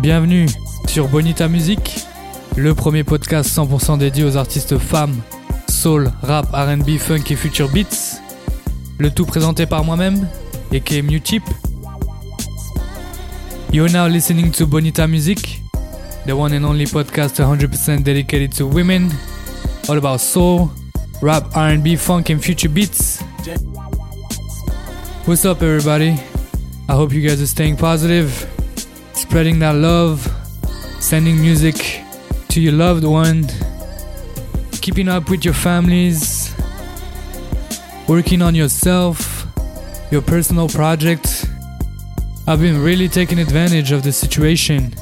Bienvenue sur Bonita Music, le premier podcast 100% dédié aux artistes femmes, soul, rap, RB, funk et future beats. Le tout présenté par moi-même, aka Mutip. You're now listening to Bonita Music, the one and only podcast 100% dedicated to women, all about soul, rap, R&B, funk and future beats. What's up everybody? I hope you guys are staying positive, spreading that love, sending music to your loved one, keeping up with your families, working on yourself, your personal project. I've been really taking advantage of the situation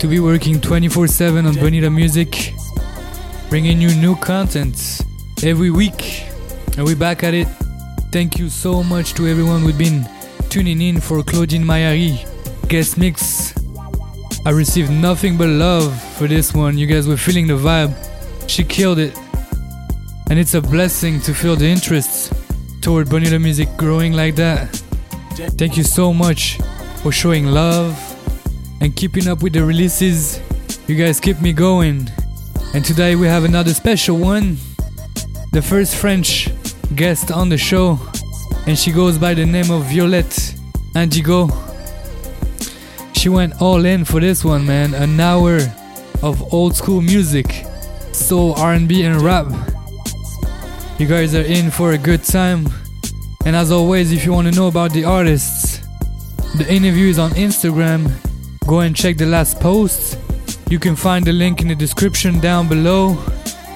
to be working 24 7 on Bonita Music, bringing you new content every week. And we're back at it. Thank you so much to everyone who's been tuning in for Claudine Mayari guest mix. I received nothing but love for this one. You guys were feeling the vibe. She killed it. And it's a blessing to feel the interest toward Bonita music growing like that. Thank you so much for showing love and keeping up with the releases. You guys keep me going. And today we have another special one. The first French guest on the show and she goes by the name of Violette Indigo. She went all in for this one, man. An hour of old school music, soul, R&B, and rap. You guys are in for a good time. And as always, if you want to know about the artists, the interview is on Instagram. Go and check the last post. You can find the link in the description down below.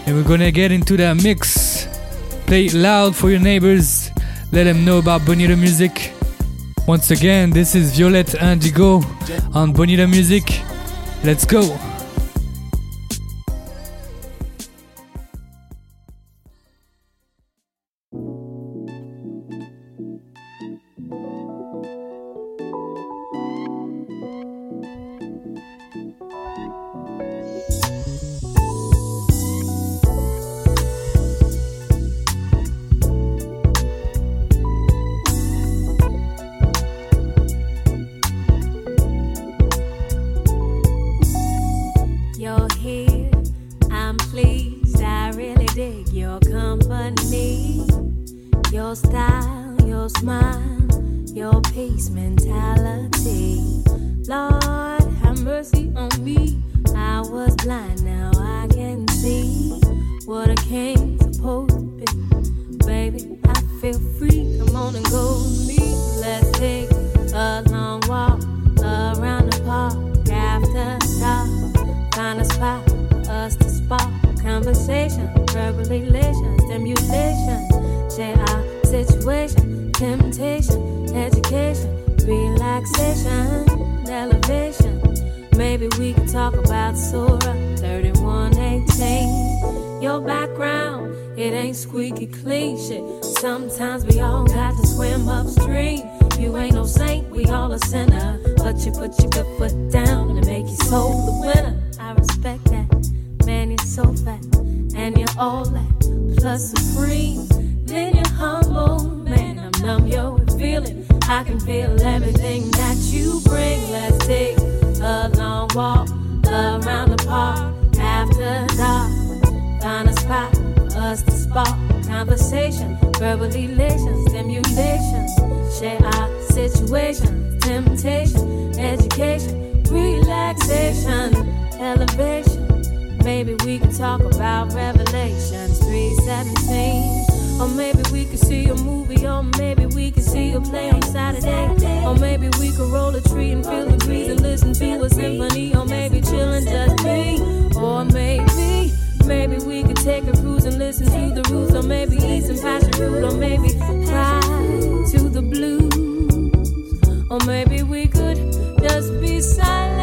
And we're gonna get into that mix. Play it loud for your neighbors let them know about Bonita Music. Once again, this is Violette Indigo on Bonita Music. Let's go! our situation, temptation, education, relaxation, elevation. Maybe we can talk about Surah 3118. Your background, it ain't squeaky clean shit. Sometimes we all got to swim upstream. You ain't no saint, we all a sinner. But you put your good foot down to make your soul the winner. I respect that. Man, you're so fat, and you're all that. Plus supreme. Then you're humble, man. I'm numb, yo, feeling. I can feel everything that you bring. Let's take a long walk around the park after dark. Find a spot, us to spark conversation, verbal elation, stimulation. Share our situation, temptation, education, relaxation, elevation. Maybe we can talk about Revelations 317. Or maybe we could see a movie, or maybe we could see a play on Saturday. Or maybe we could roll a tree and feel the breeze and listen to a symphony. Or maybe chillin' just me. Or maybe, maybe we could take a cruise and listen to the roots. Or maybe eat some passion fruit. Or maybe fly to the blues. Or maybe we could just be silent.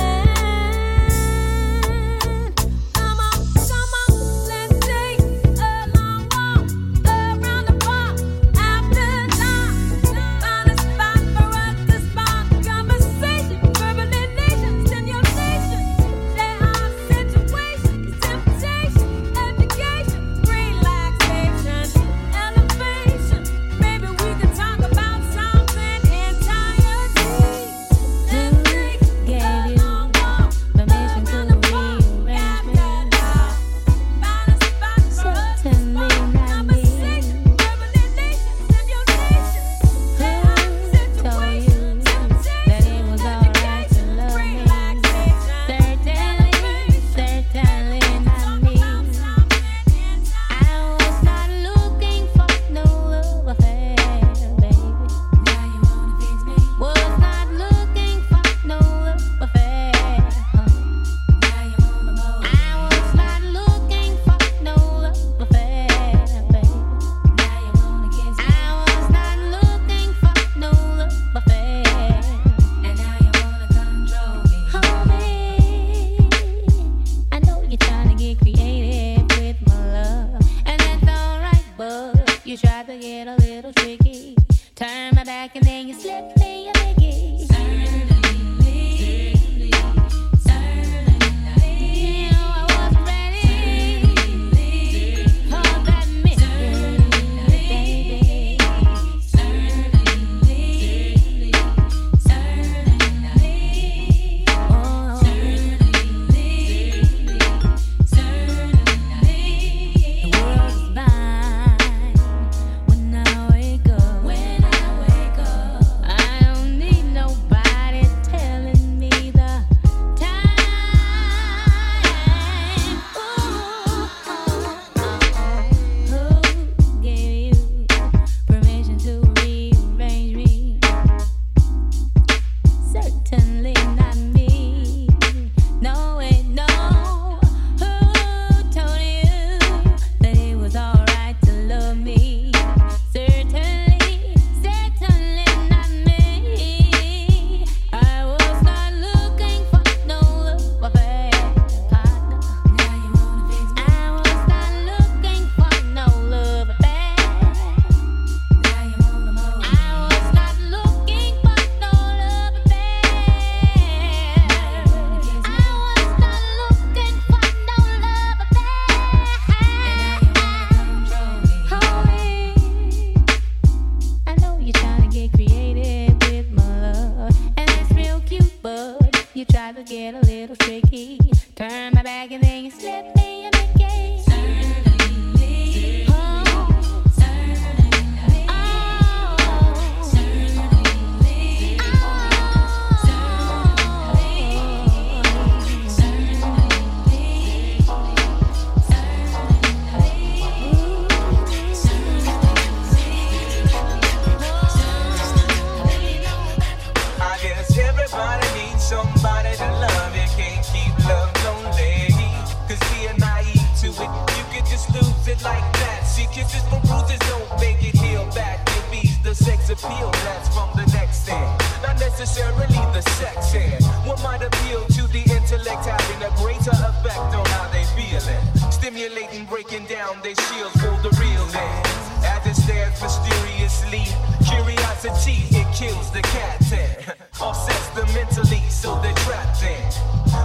kills the cat and offsets them mentally, so they're trapped in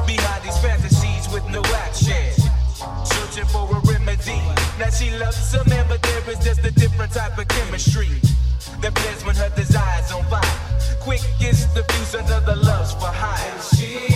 behind these fantasies with no action. Searching for a remedy. Now she loves a man, but there is just a different type of chemistry that blends when her desires on fire. Quick gets the fuse under the love's for high.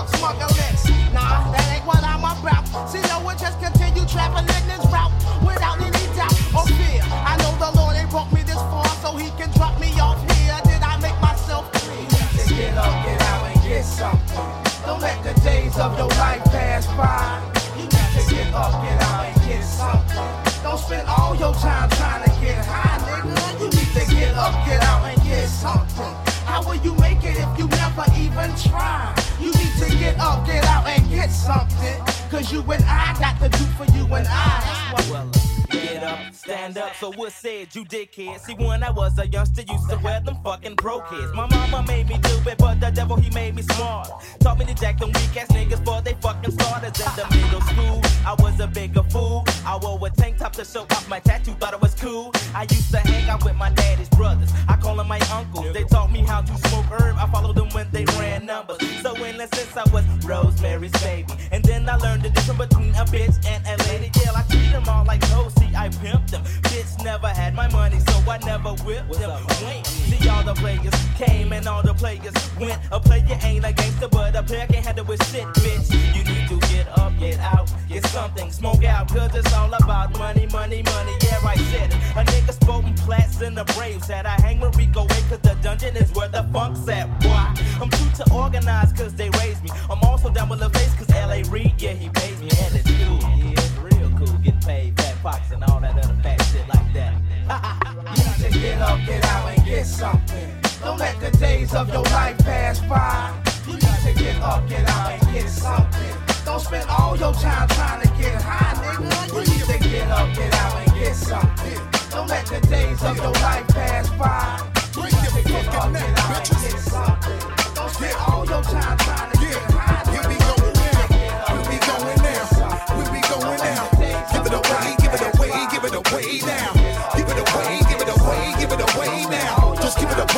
drug smuggling. Nah, that ain't what I'm about. See, no one just continue traveling this route without any doubt or fear. I know the Lord ain't brought me this far so he can drop me off here. Did I make myself clear? Just get up, get out, and get something. Don't let the days of your life pass by. You need to get up, get out, and get something. Don't spend all your time trying to get high, nigga. You need to get up, get out, and get something. How will you make it if you never even try? get up, get out, and get something. Cause you and I got to do for you and I. That's what. Uh, Get up, stand up, so what said you did, kid. See, when I was a youngster, used to wear them fucking broke kids. My mama made me do it, but the devil, he made me smart. Taught me to jack them weak ass niggas for they fucking starters. In the middle school, I was a bigger fool. I wore a tank top to show off my tattoo, thought it was cool. I used to hang out with my daddy's brothers. I call them my uncles. They taught me how to smoke herb. I followed them when they ran numbers. So in since I was Rosemary's baby. And then I learned the difference between a bitch and a lady. Yeah, I treat them all like ghosts see, I pimped them. Bitch never had my money, so I never whipped them. See, all the players came and all the players went. A player ain't a gangster, but a player can't handle with shit, bitch. You need to get up, get out, get something, smoke out, cause it's all about money, money, money. Yeah, I said it. A nigga sporting plats in the Braves said I hang with Rico Wade, cause the dungeon is where the funk's at. Why? I'm too to organize, cause they raised me. I'm also down with LaFace, cause LA Reid, yeah, he pays me, and it's cool. Yeah, it's real cool, get paid back pox, and all that other fat shit like that. You need to get up, get out, and get something. Don't let the days of your life pass by. You need to get up, get out, and get something. Don't spend all your time trying to get high, nigga. You need to get up, get out, and get something. Don't let the days of your life pass by. You need to get up, get out, and get something. Don't spend all your time trying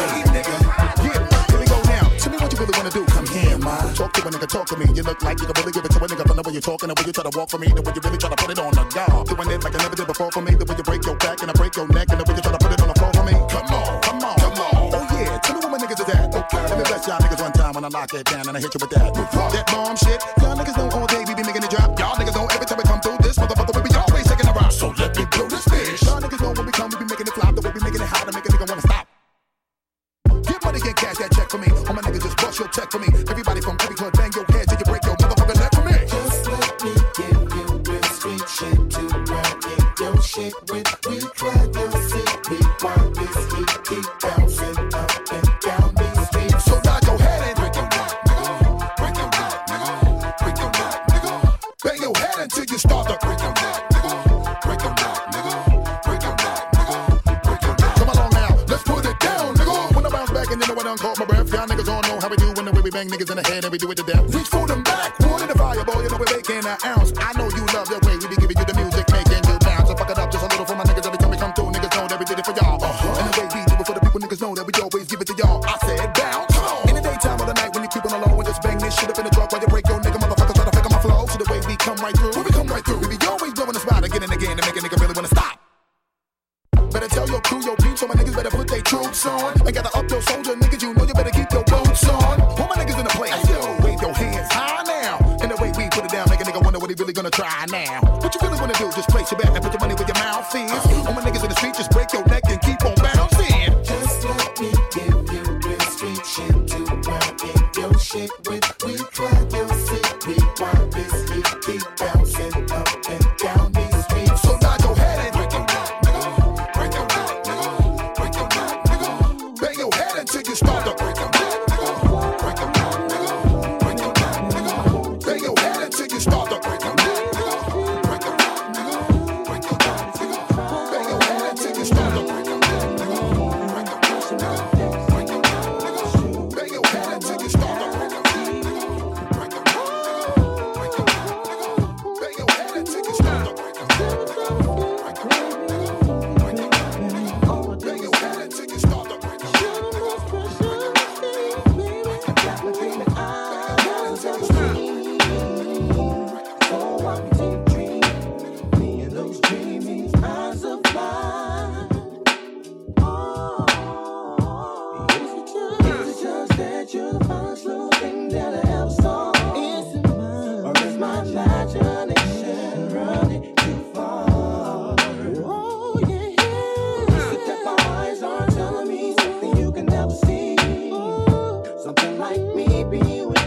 Here we go now. Tell me what you really wanna do. Come here, man. Talk to a nigga, talk to me. You look like you can really give it to a nigga from the way you're talking, the way you try to walk for me, the way you really try to put it on the guard. Doing it like I never did before for me, the way you break your back and I break your neck, and the way you try to put it on the floor for me. Come on, come on, come on. Oh yeah, tell me where my niggas is at. Let me bless y'all niggas one time when I lock it down and I hit you with that. That bomb shit. Y'all niggas know all day up in the truck while you break your nigga motherfuckers try to fake on my flow. See the way we come right through, You.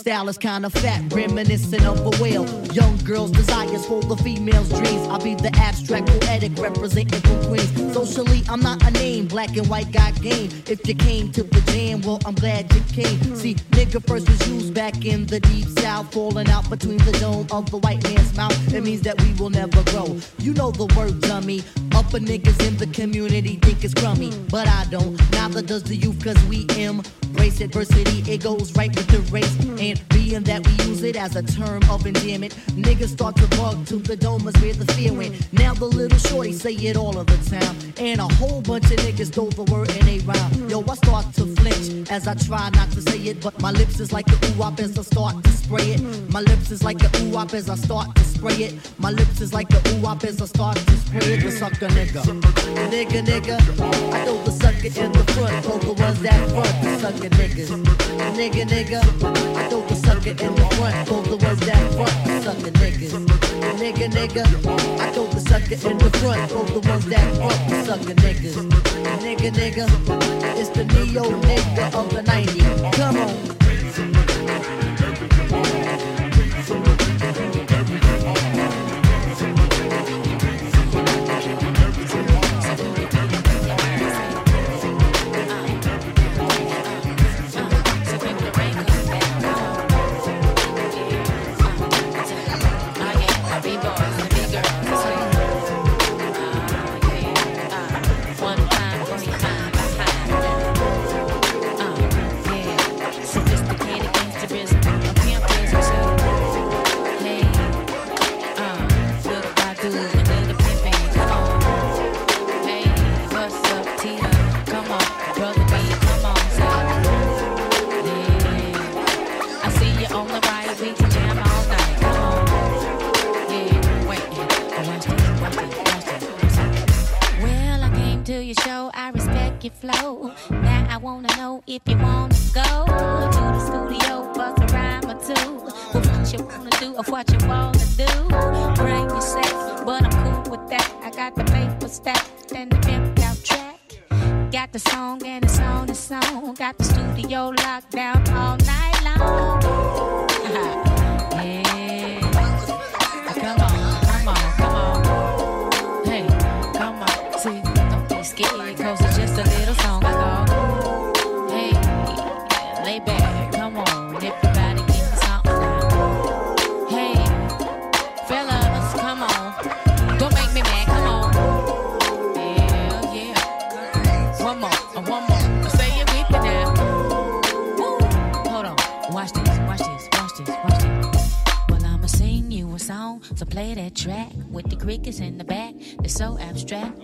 Style is kinda fat, reminiscent of a whale. Young girls' desires for the female's dreams. I'll be the abstract poetic representing from Queens. Socially, I'm not a name, black and white got game. If you came to the jam, well, I'm glad you came. See, nigga first was used back in the deep south, falling out between the dome of the white man's mouth. It means that we will never grow. You know the word, dummy. Upper niggas in the community think it's crummy, but I don't. Neither does the youth, cause we embrace adversity. It goes right with the race. And being that we use it as a term of endearment, niggas start to bug to the dome where the fear went. Now the little shorty say it all of the time. And a whole bunch of niggas throw the word in a rhyme. Yo, I start to flinch as I try not to say it, but my lips is like a ooh as I start to spray it. My lips is like a ooh as I start to spray it. My lips is like a ooh as I start to spray it. The sucker nigga, nigga, nigga. I throw the sucker in the front, for the ones that front, the sucker niggas. Nigga, nigga. I throw the sucker in the front, for the ones that front, sucker niggas. Nigga, nigga. I told the sucker in the front, for the ones that front, sucker niggas. Nigga, nigga. It's the neo nigga of the 90s. Come on. Crickets in the back. It's so abstract.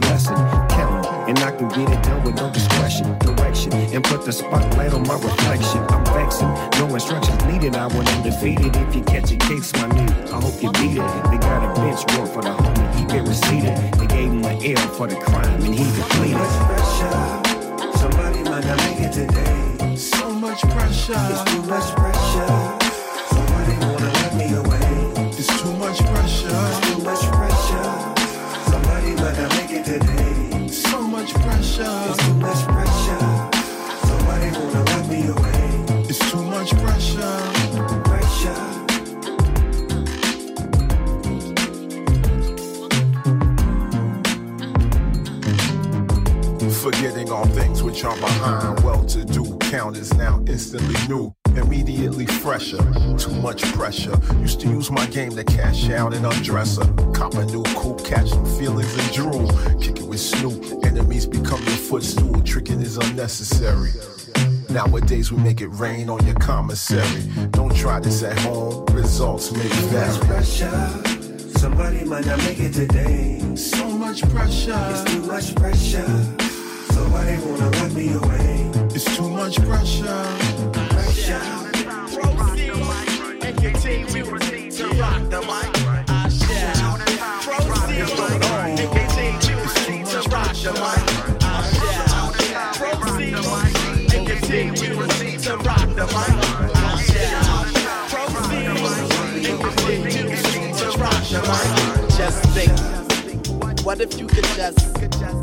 Blessing. Count 'em, and I can get it done with no discretion, direction, and put the spotlight on my reflection. I'm vexing. No instructions needed. I went undefeated. If you catch a case, my nigga, I hope you beat it. They got a bench warrant for the homie. He been receipted. They gave him an L for the crime, and he depleted. Somebody might not make it today. So much pressure. It's too much pressure. Somebody wanna let me away. It's too much pressure. It's too much pressure. Today. So much pressure. It's too much pressure. Somebody wanna let me away. It's too much pressure. Pressure. Forgetting all things which are behind. Well to do count is now instantly new. Immediately fresher, too much pressure. Used to use my game to cash out and undress her. Cop a new cool, catch some feelings and drool. Kick it with Snoop, enemies become your footstool. Tricking is unnecessary. Nowadays we make it rain on your commissary. Don't try this at home, results may vary. Too much pressure. Somebody might not make it today. So much pressure. It's too much pressure. Somebody wanna let me away. It's too much pressure. Just think, what if you could just,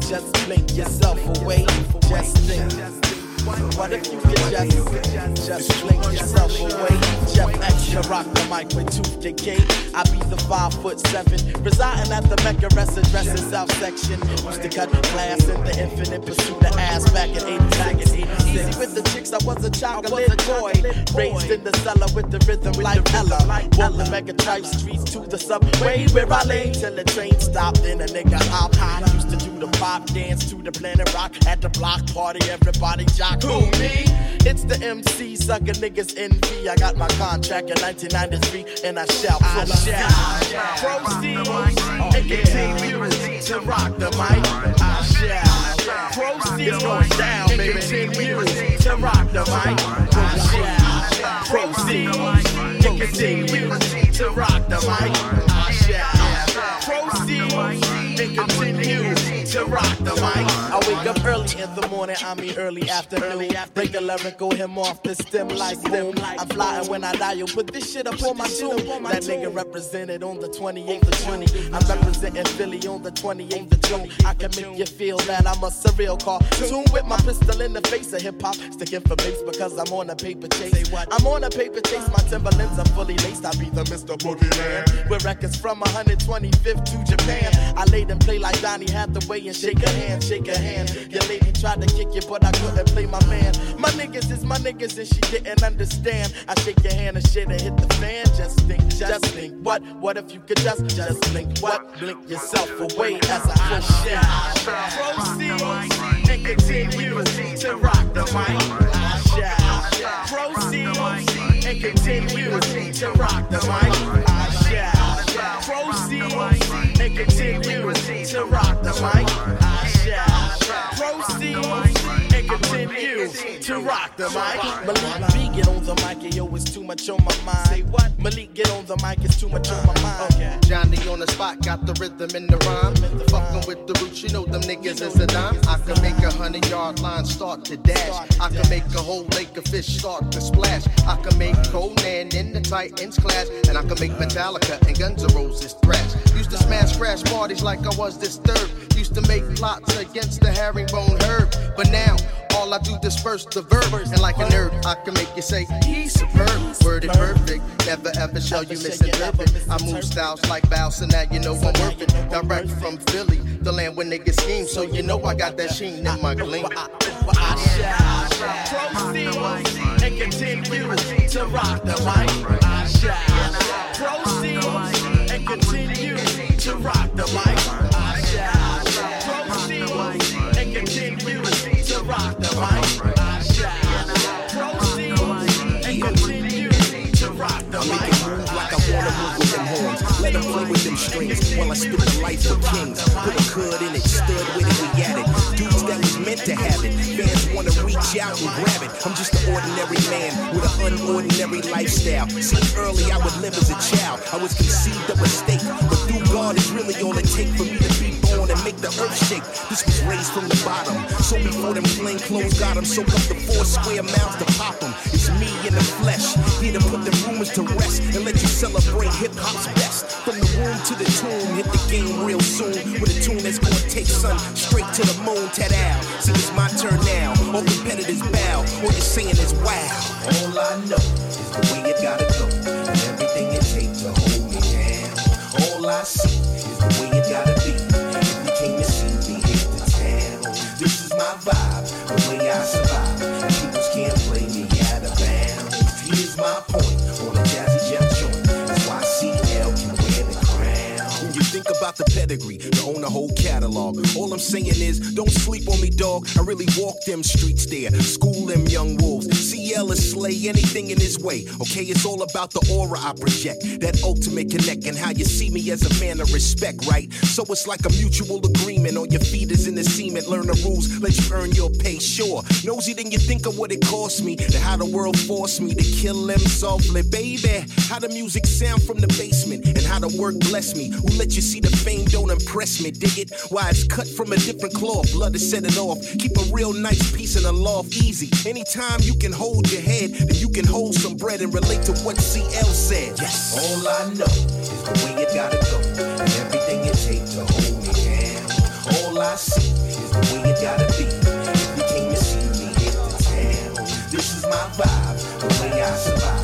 just blink yourself away? Just think. What if you could just, just blink yourself away? Jeff Extra rock the mic with tooth decay. Eh? I be the five foot seven, residing at the Mecca rest addressing South section. Used to cut class in the infinite pursuit of ass back in 86. Easy with the chicks, I was a chocolate boy. Raised in the cellar with the rhythm like Ella. Walk the Mega Tribe streets to the subway where I lay till the train stopped. Then a nigga hop high. Used to do the pop dance to the planet rock at the block party. Everybody jock. Who me? It's the MC sucker niggas envy. I got my contract in 1993 and I shall proceed. Proceed and continue to rock the mic. I shall proceed down, baby. Continue to rock the mic. I shall proceed and continue to rock the mic. I shall proceed and continue to rock the mic. I wake up early in the morning, I mean early afternoon. Break a lyrical him off the stem like boom. I'm flying when I dial, put this shit up on my tune. That nigga represented on the 28th of June. I'm representing Philly on the 28th of June. I can make you feel that I'm a surreal cartoon with my pistol in the face of hip hop. Sticking for bass because I'm on a paper chase. I'm on a paper chase, my Timberlands are fully laced. I be the Mr. Boogeyman. With records from 125th to Japan. I laid and play like Donny Hathaway and shake a hand, shake a hand. Your lady tried to kick you, but I couldn't play my man. My niggas is my niggas and she didn't understand. I shake your hand and shit and hit the fan. Just think, just think, what? What if you could just, just blink, what? Blink yourself away as I push down. Proceed and continue to rock the mic. I proceed and continue to rock the mic. The mic. Continue to rock the mic. Malik B get on the mic, and yo, it's too much on my mind. Say what? Malik get on the mic, it's too much on my mind. Okay. Johnny on the spot, got the rhythm in the rhyme. Fucking with the roots, you know them niggas is a dime. I can make a hundred yard line start to dash. I can make a whole lake of fish start to splash. I can make Conan in the Titans class. And I can make Metallica and Guns N' Roses thrash. Used to smash crash parties like I was disturbed. Used to make plots against the herringbone herb. But now, all I do disperse the verb. And like a nerd, I can make you say, he's superb. Worded perfect, never ever shall you misinterpret. I move styles like bounce, and now you know I'm working. Direct from Philly, the land where niggas scheme. So you know I got that sheen in my gleam. I shall proceed and continue to rock the mic. I shall proceed and continue to rock the mic. While I spit the life of kings. Put a cud in it, stood with it, we at it. Dudes that was meant to have it. Fans wanna reach out and grab it. I'm just an ordinary man with an unordinary lifestyle. See, early I would live as a child. I was conceived of a state, but through God it's really all it takes for me to be make the earth shake. This was raised from the bottom. So before them plain clothes got 'em, soak up the four square miles to pop pop 'em. It's me in the flesh, here to put the rumors to rest and let you celebrate hip hop's best. From the womb to the tomb, hit the game real soon with a tune that's gonna take sun straight to the moon. Ted out. See, it's my turn now. All competitors bow. All you're saying is wow. All I know is the way it gotta go, and everything it takes to hold me down. All I see vibe, the way I survive. People can't play me out of bounds. Here's my point about the pedigree, to own a whole catalog. All I'm saying is, don't sleep on me, dog. I really walk them streets there, school them young wolves. CL is slay anything in his way. Okay, it's all about the aura I project, that ultimate connect, and how you see me as a man of respect, right? So it's like a mutual agreement. On your feet is in the cement. Learn the rules, let you earn your pay. Sure, nosy than you think of what it cost me, to how the world forced me to kill him softly, baby. How the music sound from the basement, and how the work bless me. Who let you see the fame don't impress me? Dig it? Why it's cut from a different cloth. Blood to set it off. Keep a real nice piece in the loft easy. Anytime you can hold your head, then you can hold some bread and relate to what CL said. Yes. All I know is the way it gotta go, and everything it takes to hold me down. All I see is the way it gotta be. If you came to see me, hit the town. This is my vibe, the way I survive.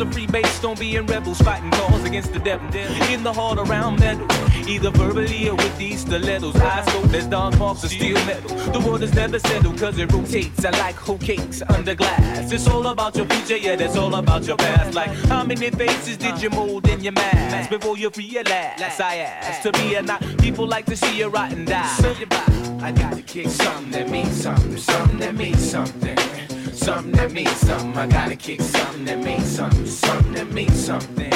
Those are free based on being rebels, fighting cause against the devil. In the heart around metal, either verbally or with these stilettos. Eyes spoke as dog marks of steel metal. The world is never settled cause it rotates. I like whole cakes under glass. It's all about your future, yeah, that's all about your past. Like, how many faces did you mold in your mask before you realize I asked to be or not? People like to see you rot and die. So you buy. I gotta kick something that means something, something that means something. Something that means something. I gotta kick something that means something. Something that means something.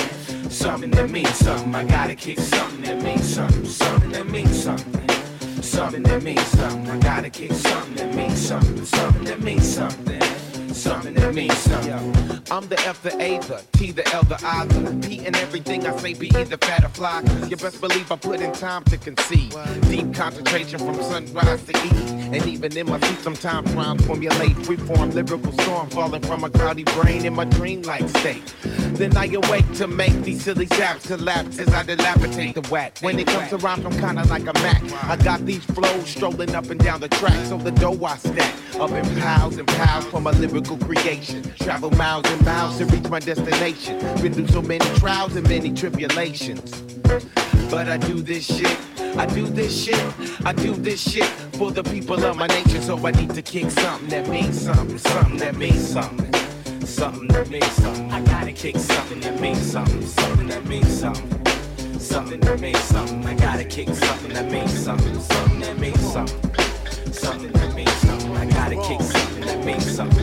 Something that means something. I gotta kick something that means something. Something that means something. Something that means something. I gotta kick something that means something. Something that means something something, that means something. I'm the F the A, the T the L the I, the P and everything I say be either fat or fly. You best believe I put in time to conceive. Deep concentration from sunrise to eat. And even in my sleep, sometimes rhyme formulate freeform lyrical storm falling from a cloudy brain in my dreamlike state. Then I awake to make these silly zaps collapse as I dilapidate the whack. When it comes to rhymes, I'm kinda like a Mac. I got these flows strolling up and down the track, so the dough I stack up in piles and piles for my lyrical creation. Travel miles and miles to reach my destination. Been through so many trials and many tribulations. But I do this shit. I do this shit. I do this shit for the people of my nation. So I need to kick something that means something. Something that means something. Something that means something. I gotta kick something that means something. Something that means something. Something that means something. I gotta kick something that means something. Something that means something. Something that means something. I gotta kick something that means. Something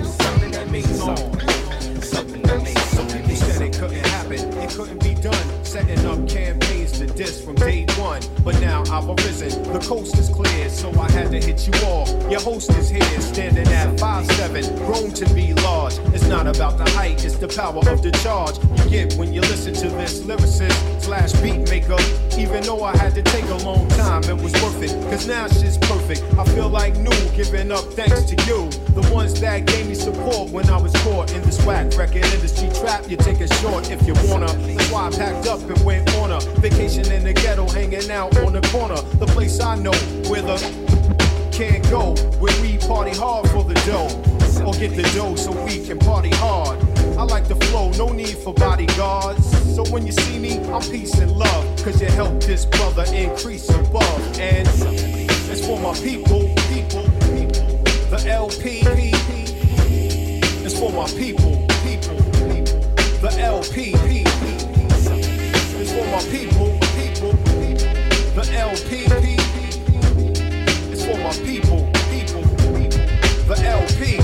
couldn't be done. Setting up campaigns to diss from day one. But now I've arisen, the coast is clear, so I had to hit you all. Your host is here, standing at 5'7, grown to be large. It's not about the height, it's the power of the charge you get when you listen to this lyricist slash beat maker. Even though I had to take a long time, it was worth it. Cause now shit's perfect. I feel like new, giving up thanks to you. The ones that gave me support when I was caught in this whack record industry trap. You take it short if you wanna. That's why I packed up and went on a vacation in the ghetto, hanging out on the corner. The place I know where the can't go, where we party hard for the dough. Or get the dough so we can party hard. I like the flow, no need for bodyguards. So when you see me, I'm peace and love. Cause you help this brother increase above. And it's for my people, people, people. The LP, it's for my people, people, people. The LP, it's for my people. The LP, it's for my people, people. The LP,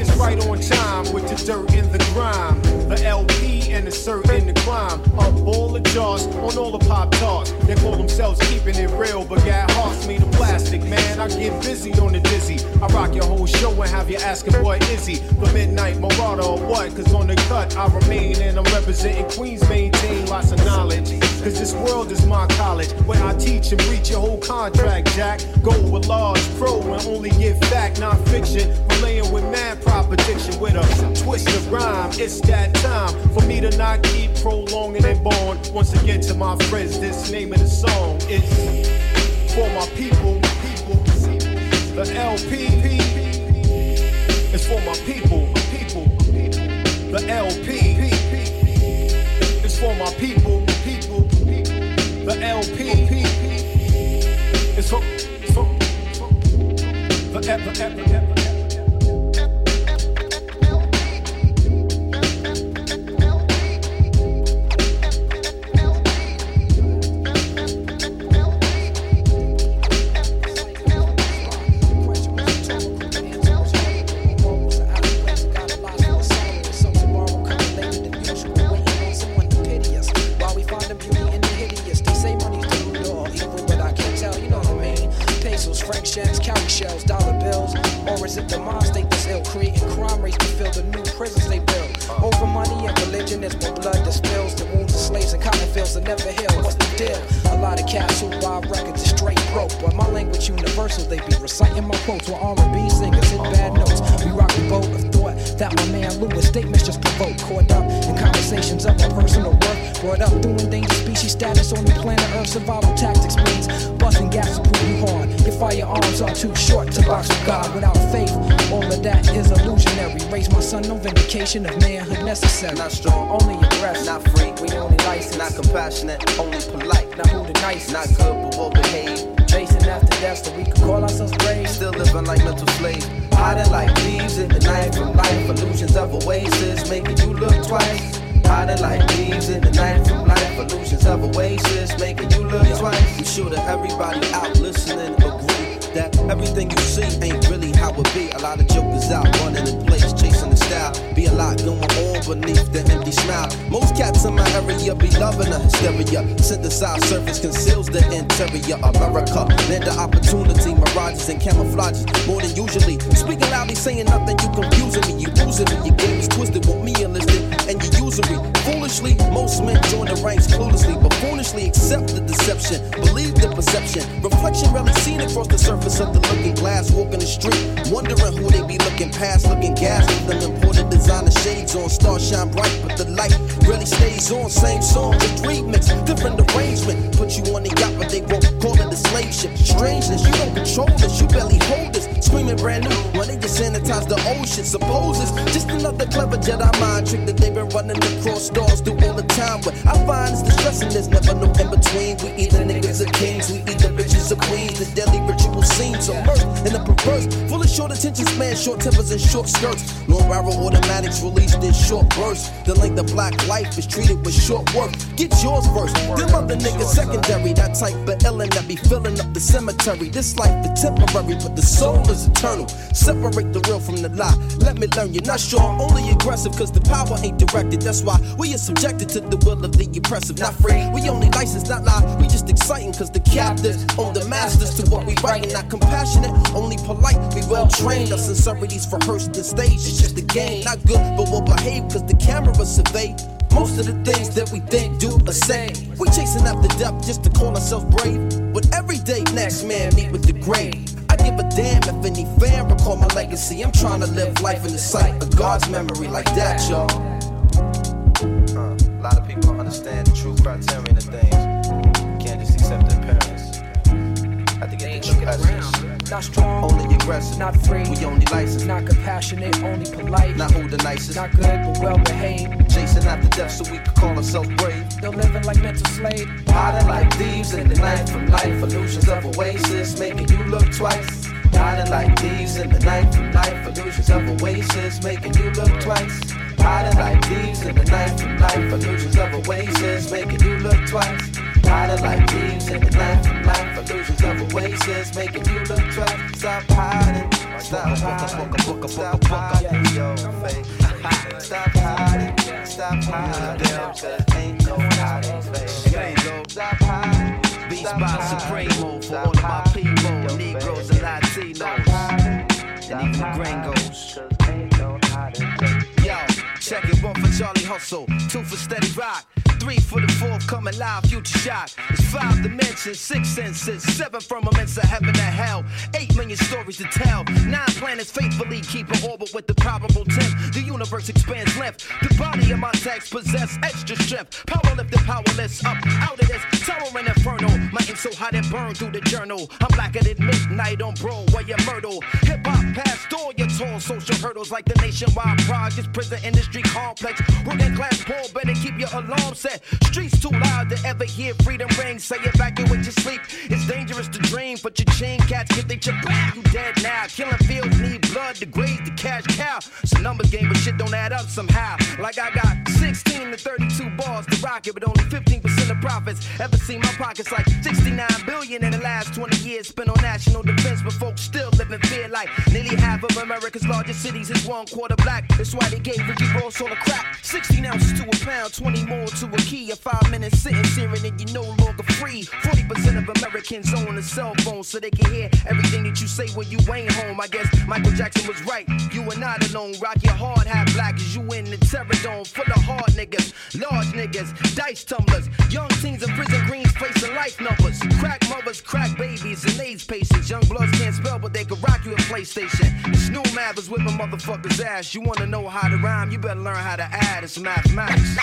it's right on time with the dirt and the grime. The LP and the cert in the crime. Up all the jars on all the pop tarts. They call themselves keeping it real, but got hearts of plastic, man. I get busy on the dizzy. I rock your whole show and have you asking what is he? The midnight marauder or what? Cause on the cut I remain and I'm representing Queens, maintain lots of knowledge. Cause this world is my college where I teach and reach your whole contract, Jack. Go with Large Pro and only give fact, not fiction. Relaying with mad proposition with a twist of rhyme. It's that time for me to not keep prolonging and born. Once again to my friends, this name of the song is for my people, people. The LP is for my people, people. The LP is for my people, people. The LP is for, for, for the, Reflection rarely seen across the surface of the looking glass. Walking the street, wondering who they be looking past, looking gas. With them imported designer shades on, stars shine bright, but the light really stays on. Same song, just remix, different arrangement. Put you on the yacht, but they won't call it a slave ship. Strangeness, you don't control this, you barely hold this. Scream seeming brand new. When they just sanitize the old shit, suppose it's just another clever Jedi mind trick that they've been running across stars through all the time. But I find it's distressing, there's never no in between. We either niggas or kings, we either bitches The deadly ritual seems immersed in the perverse, full of short attention span, short tempers, and short skirts. Long barrel automatics released in short bursts. The length of black life is treated with short work. Get yours first, them other niggas secondary. That type of illin' that be filling up the cemetery. This life is temporary, but the soul is eternal. Separate the real from the lie. Let me learn you're not sure, only aggressive, cause the power ain't directed. That's why we are subjected to the will of the oppressive. Not free, we only license, not lie. We just exciting, cause the captives own the masters to what we writing. Not compassionate, only polite. We well trained, our sincerities rehearsed the stage. It's just a game, not good, but we'll behave, cause the camera survey. Most of the things that we think, do, or say. We chasing after depth just to call ourselves brave. But every day, next man meet with the grave. I give a damn if any fan recall my legacy. I'm trying to live life in the sight of God's memory like that, y'all. Uh, a lot of people understand the true criterion think it's the true essence. Not strong, Only aggressive. not free, We only licensed. not compassionate, only polite. Not who the nicest. Not good, but well behaved. Chasing after death so we can call ourselves brave. Still living like mental slave. Hiding like thieves in the night from life, illusions of oasis, making you look twice. Hiding like thieves in the night from life, illusions of oasis, making you look twice. Hiding like thieves in the night from life, illusions of oasis, making you look twice. Hiding like thieves in the night from life, illusions of oasis, making you look twice. Stop hiding, stop hiding, stop hiding, yo, fake. Stop hiding, stop hiding, cause ain't no hiding, fake. Stop hiding. Beats by Supremo for all of my people, Negroes and Latinos, and even the gringos. Yo, check it, one for Charlie Hustle, two for Steady Rock. Three for the fourth, coming live, future shock. It's five dimensions, six senses, seven firmaments of heaven and hell. Eight million stories to tell. Nine planets faithfully keep an orbit with the probable tenth. The universe expands length. The body of my text possess extra strength. Power lifted, powerless, up out of this towering inferno. My ink so hot it burned through the journal. I'm blacker than midnight on Broadway and Myrtle. Hip hop past all your tall social hurdles like the nationwide projects, prison industry complex. Working class poor, better keep your alarm set. Streets too loud to ever hear freedom ring. Say evacuate your sleep. It's dangerous to dream, but your chain cats get they chip back. You dead now. Killing fields need blood to graze the cash cow. It's a numbers game, but shit don't add up somehow. Like I got 16 to 32 bars to rock it, but only 15% of profits. Ever seen my pockets like 69 billion in the last 20 years spent on national defense, but folks still live in fear like nearly half of America's largest cities is one quarter black. That's why they gave Ricky Ross all the crack. 16 ounces to a pound, 20 more to a key. A five minute sentence hearing and you're no longer free. 40% of Americans own a cell phone so they can hear everything that you say when you ain't home. I guess Michael Jackson was right. You are not alone. Rock your hard hat black as you in the terror dome. Full of hard niggas, large niggas, dice tumblers. Young teens in prison greens facing life numbers. Crack mothers, crack babies, and AIDS patients. Young bloods can't spell, but they can rock you in PlayStation. It's new Mathers whipping motherfuckers' ass. You wanna know how to rhyme? You better learn how to add. It's mathematics.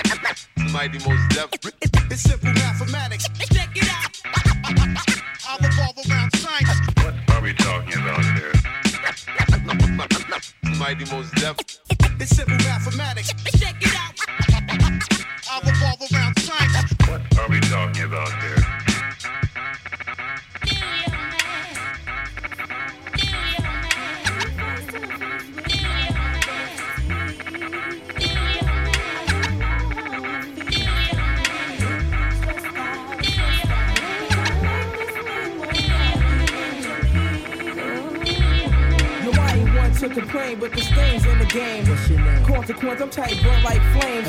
Mighty Mos Def. It's simple mathematics. Check it out. I'll revolve around science. What are we talking about here? Mighty Mos Def. It's simple mathematics. Check it out. I'll revolve around science. What are we talking about here? To complain, but the stains in the game. Consequence, I'm tight, burn like flames.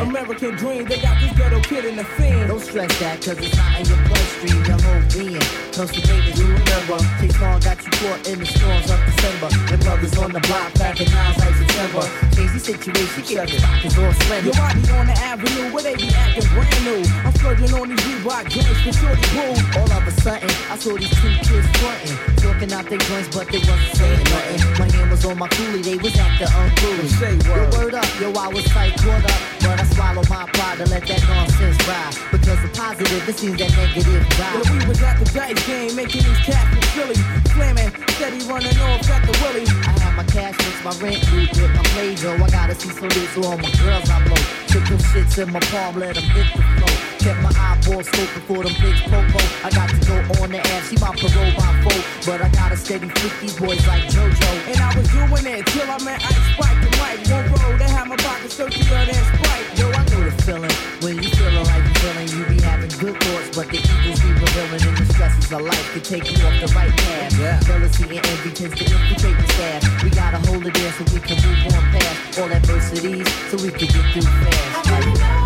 American dream, they got this ghetto kid in the fiend. Don't stress that, cause it's not in your bloodstream, your whole being. Constipated, you remember. Case Long got you caught in the storms of December. And brothers on the block packing nines like September. Crazy situation, get your pockets all slender. Yo, I be on the avenue where they be acting brand new. I'm splurging on these Reebok joints for shorty boo. All of a sudden, I saw these two kids frontin', talking out their joints, but they wasn't saying nothing. My was on my coolie, they was acting unruly. Yo, word up, yo, I was tight caught up, but I swallowed my pride to let that nonsense ride. Because the positive it seems that negative Well, vibe. we was at the dice game, making these cats look silly. Slamming, steady running off at the willy. I have my cash mix, my rent due, with my dough. I gotta see some loot, so all my girls I blow. Took them shits in my palm, let them hit the flow. Kept my eyeballs scoping for them pigs popo. I got to go on the ass, see my parole by four. But I gotta steady flip these boys like JoJo. And I was doing it till I met Ice Spike and Mike. One road, they had my pockets dirtier than Sprite. Yo, I know the feeling. When you feeling like you feeling, you be having good thoughts, but the evils be revealing and the stresses of life can take you off the right path. Yeah. Jealousy and envy tends to infiltrate the staff. We gotta hold it there so we can move on past all adversities, so we can get through fast.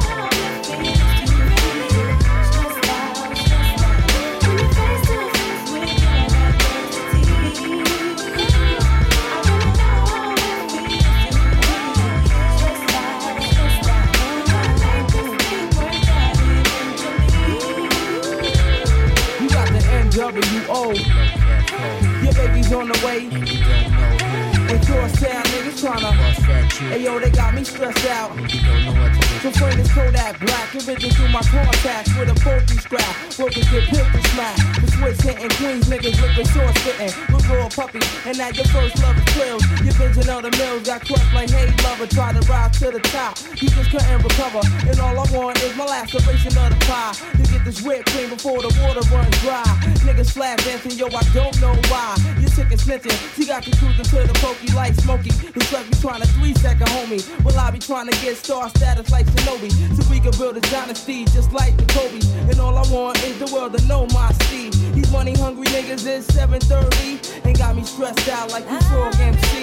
NWO. Your baby's on the way. And crosstown niggas tryna. Hey yo, they got me stressed out. So frame this Kodak black and written through my contacts with a bulky strap. Workers get pistol smack. The switch hitting Queens niggas with the source fitting. Look for a puppy and at your first love is thrills. Your vision of the mills got crushed like hey lover. Try to rise to the top. You just couldn't recover. And all I want is my laceration of the pie. To get this whipped cream before the water runs dry. Niggas flat dancing, yo, I don't know why. You sick and snitching. She got you cruising to the pokey like Smokey. It's like you trying to three second homie. Well, I be trying to get star status like Shinobi. So we can build a dynasty just like the Kobe. And all I want is the world to know my Steve. These money hungry niggas is 730 and got me stressed out like you frog MC.